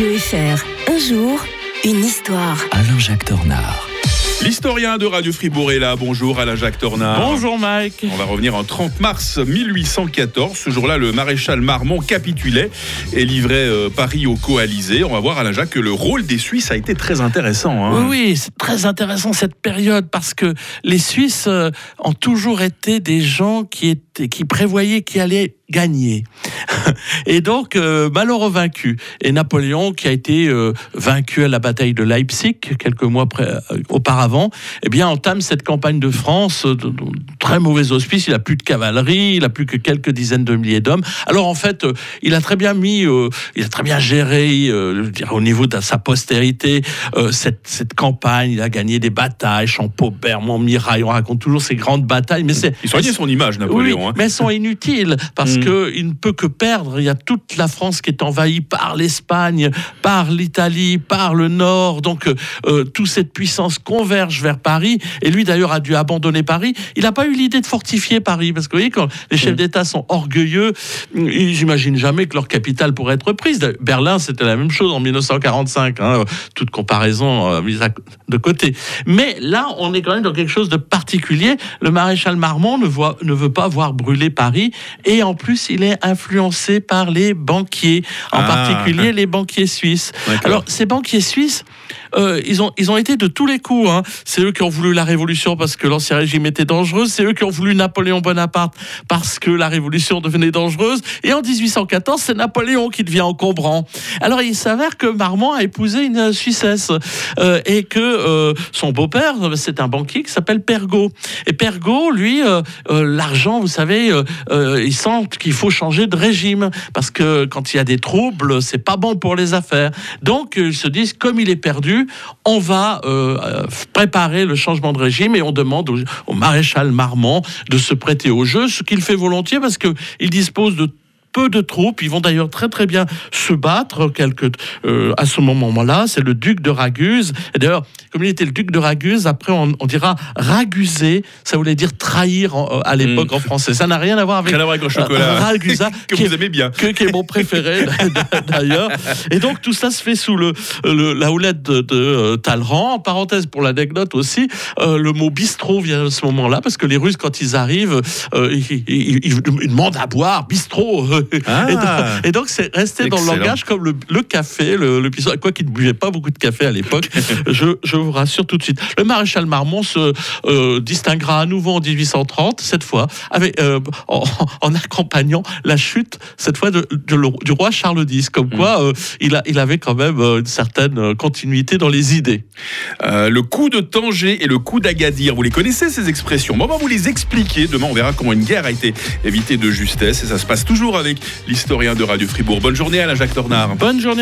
Radio FR. Un jour, une histoire. Alain-Jacques Tornard. L'historien de Radio Fribourg est là. Bonjour Alain-Jacques Tornard. Bonjour Mike. On va revenir en 30 mars 1814. Ce jour-là, le maréchal Marmont capitulait et livrait euh, Paris aux coalisés. On va voir Alain-Jacques que le rôle des Suisses a été très intéressant. hein. Oui, oui, c'est très intéressant cette période parce que les Suisses euh, ont toujours été des gens qui, étaient, qui prévoyaient qui allaient gagner. Et donc, euh, malheureux vaincu. Et Napoléon, qui a été euh, vaincu à la bataille de Leipzig quelques mois euh, auparavant, eh bien, entame cette campagne de France euh, de, de très mauvais auspice. Il a plus de cavalerie, il a plus que quelques dizaines de milliers d'hommes. Alors, en fait, euh, il a très bien mis, il a très bien géré, au niveau de sa postérité, cette, cette campagne. Il a gagné des batailles, Champaubert, Montmirail. On raconte toujours ces grandes batailles, mais c'est Il soignait son image, Napoléon. oui, hein. mais elles sont inutiles parce Mm. que il ne peut que perdre. Il y a toute la France qui est envahie par l'Espagne, par l'Italie, par le Nord. Donc euh, euh, toute cette puissance converge vers Paris. Et lui d'ailleurs a dû abandonner Paris. Il n'a pas eu l'idée de fortifier Paris parce que vous voyez quand les chefs d'État sont orgueilleux, ils n'imaginent jamais que leur capitale pourrait être prise. Berlin c'était la même chose en 1945. hein, toute comparaison euh, mise à- de côté. Mais là, on est quand même dans quelque chose de particulier. Le maréchal Marmont ne, voit, ne veut pas voir brûler Paris et en plus, il est influencé par les banquiers, en Ah. particulier les banquiers suisses. Alors, ces banquiers suisses, euh, ils, ont, ils ont été de tous les coups. hein. C'est eux qui ont voulu la révolution parce que l'ancien régime était dangereux. C'est eux qui ont voulu Napoléon Bonaparte parce que la révolution devenait dangereuse. Et en 1814, c'est Napoléon qui devient encombrant. Alors, il s'avère que Marmont a épousé une Suissesse euh, et que euh, son beau-père, c'est un banquier qui s'appelle Pergaud. Et Pergaud, lui, l'argent, vous savez, il sent qu'il faut changer de régime parce que quand il y a des troubles, c'est pas bon pour les affaires. Donc, ils se disent, comme il est perdu, on va euh, euh, préparer le changement de régime et on demande au, au maréchal Marmont de se prêter au jeu, ce qu'il fait volontiers parce qu'il dispose de peu de troupes. Ils vont d'ailleurs très très bien se battre quelques, euh, à ce moment-là. C'est le duc de Raguse. Et d'ailleurs, comme il était le duc de Raguse, après on, on dira raguser. Ça voulait dire trahir en- à l'époque en français. Ça n'a rien à voir avec Rien à voir avec le euh, chocolat. Ragusa, que qui vous est- aimez bien. que- qui est mon préféré d'ailleurs. Et donc tout ça se fait sous le, le- la houlette de, de euh, Talleyrand. En parenthèse pour l'anecdote aussi, euh, le mot bistrot vient à ce moment-là parce que les Russes quand ils arrivent, euh, ils, ils- ils- ils demandent à boire bistrot. Ah. Et donc- c'est resté dans le langage comme le, le café, le, le bistrot. Quoi qu'il ne buvait pas beaucoup de café à l'époque, je, je vous rassure tout de suite. Le maréchal Marmont se euh, distinguera à nouveau en 1830, cette fois, avec, euh, en, en accompagnant la chute, cette fois, de, de le- du roi Charles X. Comme quoi, euh, il, a, il avait quand même une certaine continuité dans les idées. Le coup de Tanger et le coup d'Agadir, vous les connaissez ces expressions? Bon, On va vous les expliquer. Demain, on verra comment une guerre a été évitée de justesse. Et ça se passe toujours avec l'historien de Radio Fribourg. Bonne journée à la Jacques Tornard. Bonne journée.